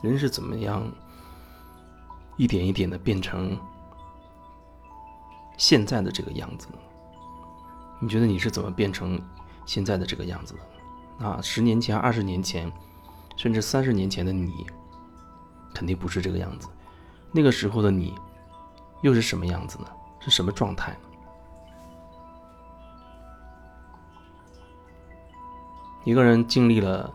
人是怎么样一点一点的变成现在的这个样子？你觉得你是怎么变成现在的这个样子的？啊，十年前、二十年前，甚至三十年前的你，肯定不是这个样子。那个时候的你，又是什么样子呢？是什么状态？一个人经历了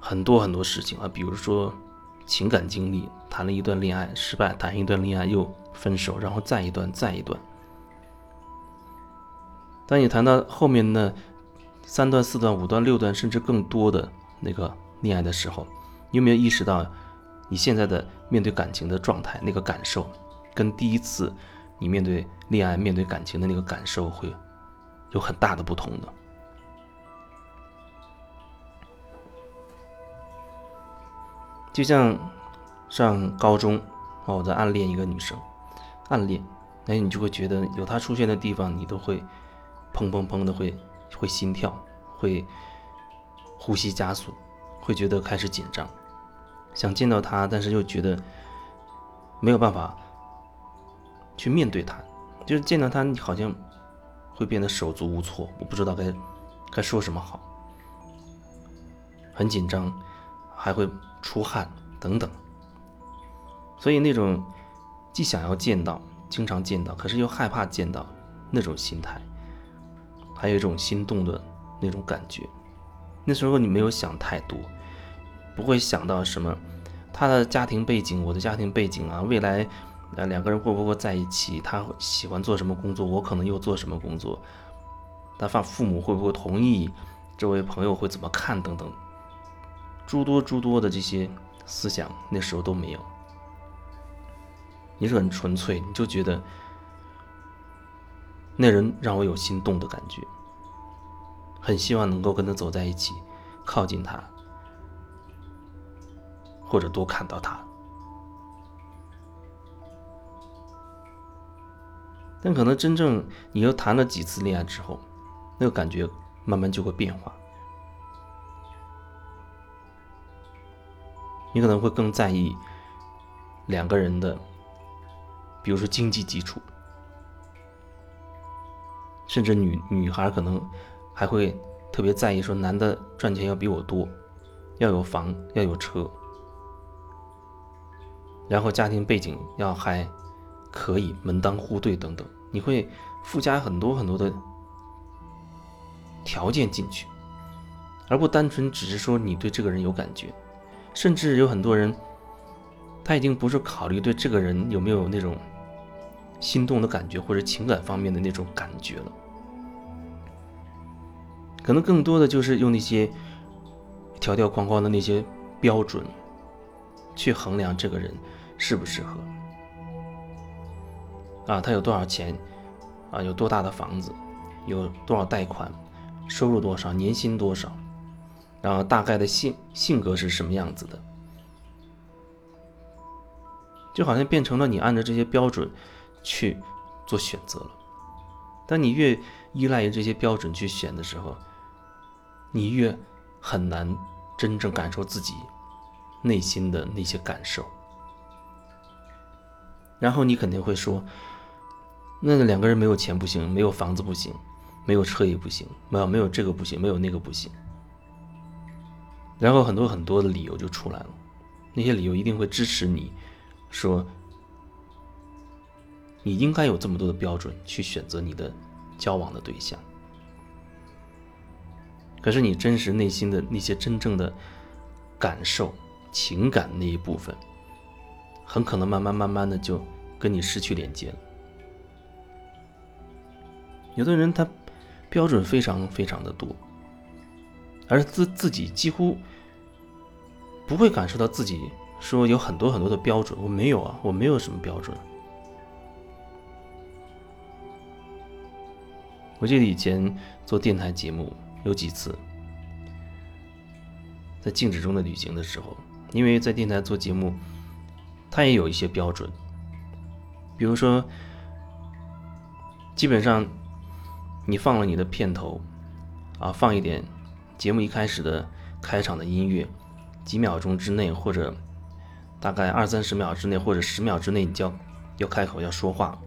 很多很多事情啊，比如说情感经历，谈了一段恋爱失败，谈一段恋爱又分手，然后再一段，再一段。当你谈到后面的三段、四段、五段、六段，甚至更多的那个恋爱的时候，你有没有意识到你现在的面对感情的状态、那个感受，跟第一次你面对恋爱、面对感情的那个感受会有很大的不同的？就像上高中，哦，我在暗恋一个女生，暗恋，哎，你就会觉得有她出现的地方，你都会。砰砰砰的会会心跳，会呼吸加速，会觉得开始紧张，想见到他，但是又觉得没有办法去面对他，就是见到他，你好像会变得手足无措，我不知道该该说什么好，很紧张，还会出汗等等，所以那种既想要见到，经常见到，可是又害怕见到那种心态。还有一种心动的那种感觉，那时候你没有想太多，不会想到什么他的家庭背景，我的家庭背景啊，未来啊两个人会不会在一起，他喜欢做什么工作，我可能又做什么工作，他父父母会不会同意，这位朋友会怎么看等等，诸多诸多的这些思想，那时候都没有，你是很纯粹，你就觉得。那人让我有心动的感觉，很希望能够跟他走在一起，靠近他，或者多看到他。但可能真正你又谈了几次恋爱之后，那个感觉慢慢就会变化。你可能会更在意两个人的，比如说经济基础。甚至女女孩可能还会特别在意，说男的赚钱要比我多，要有房，要有车，然后家庭背景要还可以，门当户对等等，你会附加很多很多的条件进去，而不单纯只是说你对这个人有感觉，甚至有很多人他已经不是考虑对这个人有没有那种。心动的感觉，或者情感方面的那种感觉了，可能更多的就是用那些条条框框的那些标准去衡量这个人适不适合。啊，他有多少钱？啊，有多大的房子？有多少贷款？收入多少？年薪多少？然后大概的性性格是什么样子的？就好像变成了你按照这些标准。去做选择了。当你越依赖于这些标准去选的时候，你越很难真正感受自己内心的那些感受。然后你肯定会说：“那两个人没有钱不行，没有房子不行，没有车也不行，没有没有这个不行，没有那个不行。”然后很多很多的理由就出来了，那些理由一定会支持你说。你应该有这么多的标准去选择你的交往的对象，可是你真实内心的那些真正的感受、情感那一部分，很可能慢慢慢慢的就跟你失去连接了。有的人他标准非常非常的多，而自自己几乎不会感受到自己说有很多很多的标准，我没有啊，我没有什么标准。我记得以前做电台节目有几次，在静止中的旅行的时候，因为在电台做节目，它也有一些标准，比如说，基本上你放了你的片头，啊，放一点节目一开始的开场的音乐，几秒钟之内或者大概二三十秒之内或者十秒之内，你就要要开口要说话，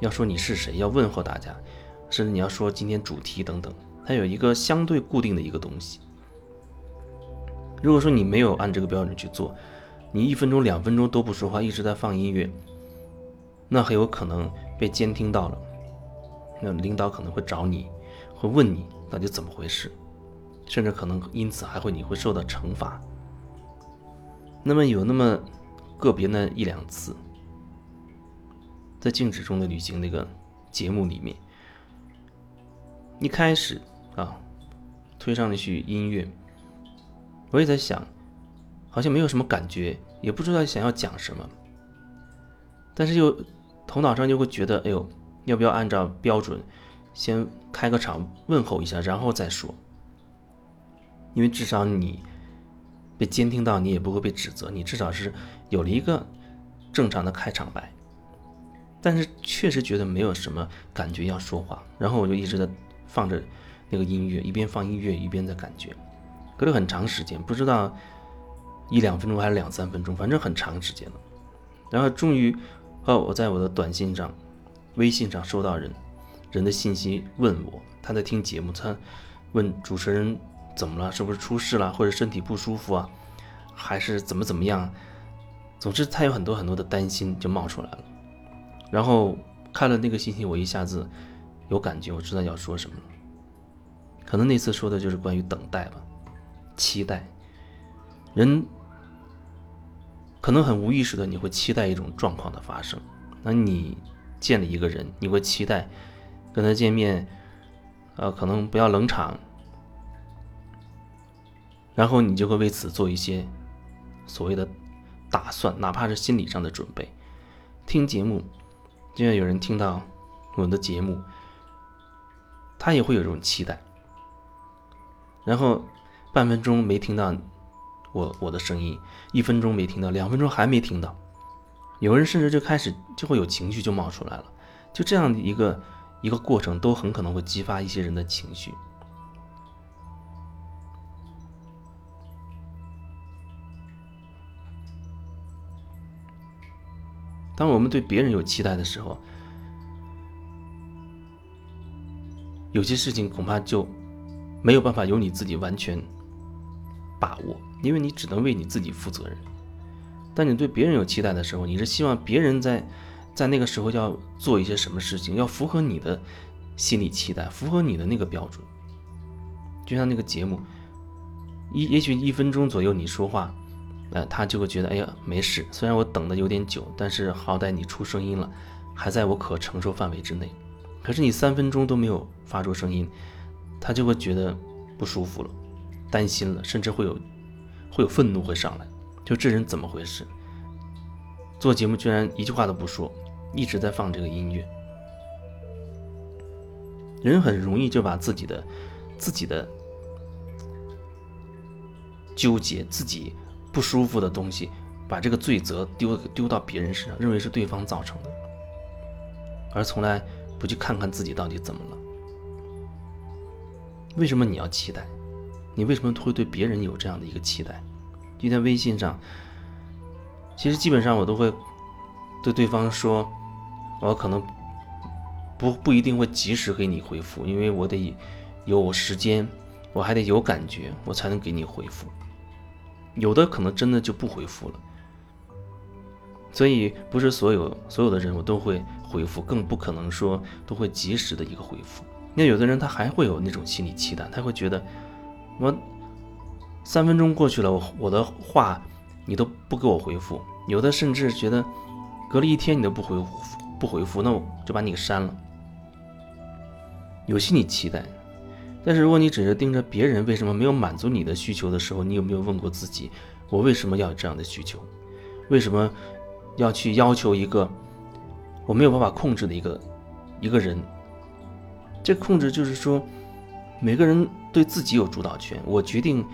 要说你是谁，要问候大家，甚至你要说今天主题等等，它有一个相对固定的一个东西。如果说你没有按这个标准去做，你一分钟、两分钟都不说话，一直在放音乐，那很有可能被监听到了。那领导可能会找你，会问你到底怎么回事，甚至可能因此还会你会受到惩罚。那么有那么个别呢一两次，在静止中的旅行那个节目里面，一开始啊，推上去音乐，我也在想，好像没有什么感觉，也不知道想要讲什么，但是又头脑上就会觉得，哎呦。要不要按照标准，先开个场问候一下，然后再说？因为至少你被监听到，你也不会被指责，你至少是有了一个正常的开场白。但是确实觉得没有什么感觉要说话，然后我就一直在放着那个音乐，一边放音乐一边在感觉，隔了很长时间，不知道一两分钟还是两三分钟，反正很长时间了。然后终于，哦，我在我的短信上。微信上收到人人的信息，问我他在听节目，他问主持人怎么了，是不是出事了，或者身体不舒服啊，还是怎么怎么样？总之他有很多很多的担心就冒出来了。然后看了那个信息，我一下子有感觉，我知道要说什么了。可能那次说的就是关于等待吧，期待。人可能很无意识的你会期待一种状况的发生，那你。见了一个人，你会期待跟他见面，呃，可能不要冷场，然后你就会为此做一些所谓的打算，哪怕是心理上的准备。听节目，就像有人听到我的节目，他也会有这种期待。然后半分钟没听到我我的声音，一分钟没听到，两分钟还没听到。有人甚至就开始就会有情绪就冒出来了，就这样的一个一个过程，都很可能会激发一些人的情绪。当我们对别人有期待的时候，有些事情恐怕就没有办法由你自己完全把握，因为你只能为你自己负责任。当你对别人有期待的时候，你是希望别人在，在那个时候要做一些什么事情，要符合你的心理期待，符合你的那个标准。就像那个节目，一也许一分钟左右你说话，呃，他就会觉得，哎呀，没事。虽然我等的有点久，但是好歹你出声音了，还在我可承受范围之内。可是你三分钟都没有发出声音，他就会觉得不舒服了，担心了，甚至会有会有愤怒会上来。就这人怎么回事？做节目居然一句话都不说，一直在放这个音乐。人很容易就把自己的、自己的纠结、自己不舒服的东西，把这个罪责丢丢到别人身上，认为是对方造成的，而从来不去看看自己到底怎么了。为什么你要期待？你为什么会对别人有这样的一个期待？就在微信上，其实基本上我都会对对方说，我可能不不一定会及时给你回复，因为我得有时间，我还得有感觉，我才能给你回复。有的可能真的就不回复了，所以不是所有所有的人我都会回复，更不可能说都会及时的一个回复。那有的人他还会有那种心理期待，他会觉得我。三分钟过去了，我我的话你都不给我回复，有的甚至觉得隔了一天你都不回复不回复，那我就把你给删了。有心理期待，但是如果你只是盯着别人为什么没有满足你的需求的时候，你有没有问过自己，我为什么要有这样的需求？为什么要去要求一个我没有办法控制的一个一个人？这控制就是说，每个人对自己有主导权，我决定。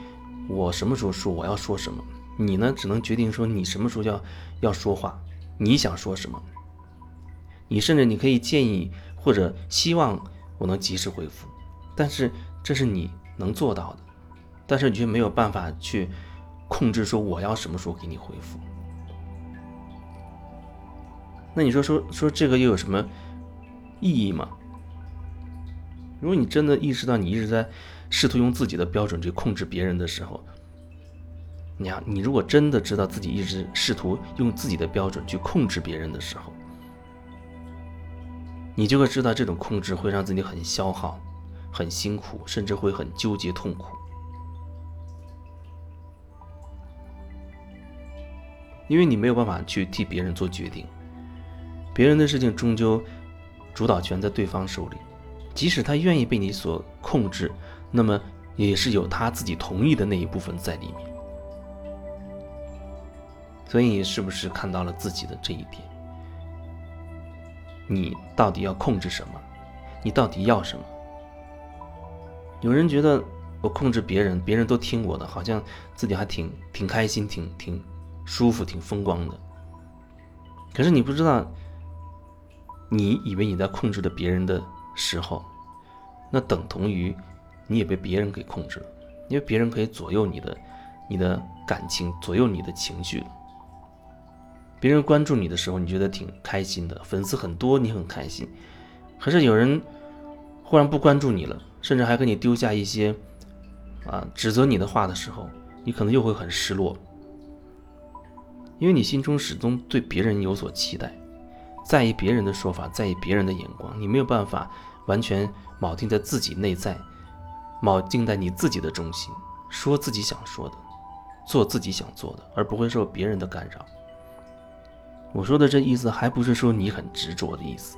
我什么时候说我要说什么，你呢？只能决定说你什么时候要要说话，你想说什么？你甚至你可以建议或者希望我能及时回复，但是这是你能做到的，但是你却没有办法去控制说我要什么时候给你回复，那你说说说这个又有什么意义吗？如果你真的意识到你一直在试图用自己的标准去控制别人的时候，你啊，你如果真的知道自己一直试图用自己的标准去控制别人的时候，你就会知道这种控制会让自己很消耗、很辛苦，甚至会很纠结痛苦。因为你没有办法去替别人做决定，别人的事情终究主导权在对方手里，即使他愿意被你所控制，那么也是有他自己同意的那一部分在里面。所以你是不是看到了自己的这一点？你到底要控制什么？你到底要什么？有人觉得我控制别人，别人都听我的，好像自己还挺挺开心，挺挺。舒服，挺风光的。可是你不知道，你以为你在控制着别人的时候，那等同于你也被别人给控制了，因为别人可以左右你的、你的感情，左右你的情绪。别人关注你的时候，你觉得挺开心的，粉丝很多，你很开心。可是有人忽然不关注你了，甚至还给你丢下一些啊指责你的话的时候，你可能又会很失落。因为你心中始终对别人有所期待，在意别人的说法，在意别人的眼光，你没有办法完全铆定在自己内在，铆定在你自己的中心，说自己想说的，做自己想做的，而不会受别人的干扰。我说的这意思，还不是说你很执着的意思。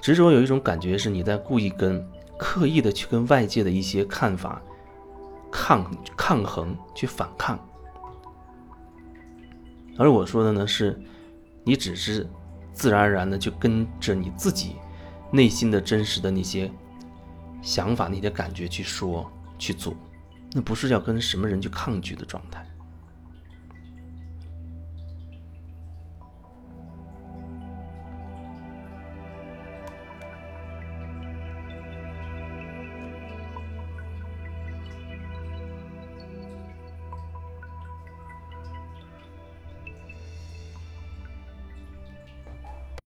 执着有一种感觉是你在故意跟、刻意的去跟外界的一些看法抗抗衡，去反抗。而我说的呢，是，你只是自然而然的就跟着你自己内心的真实的那些想法、那些感觉去说去做，那不是要跟什么人去抗拒的状态。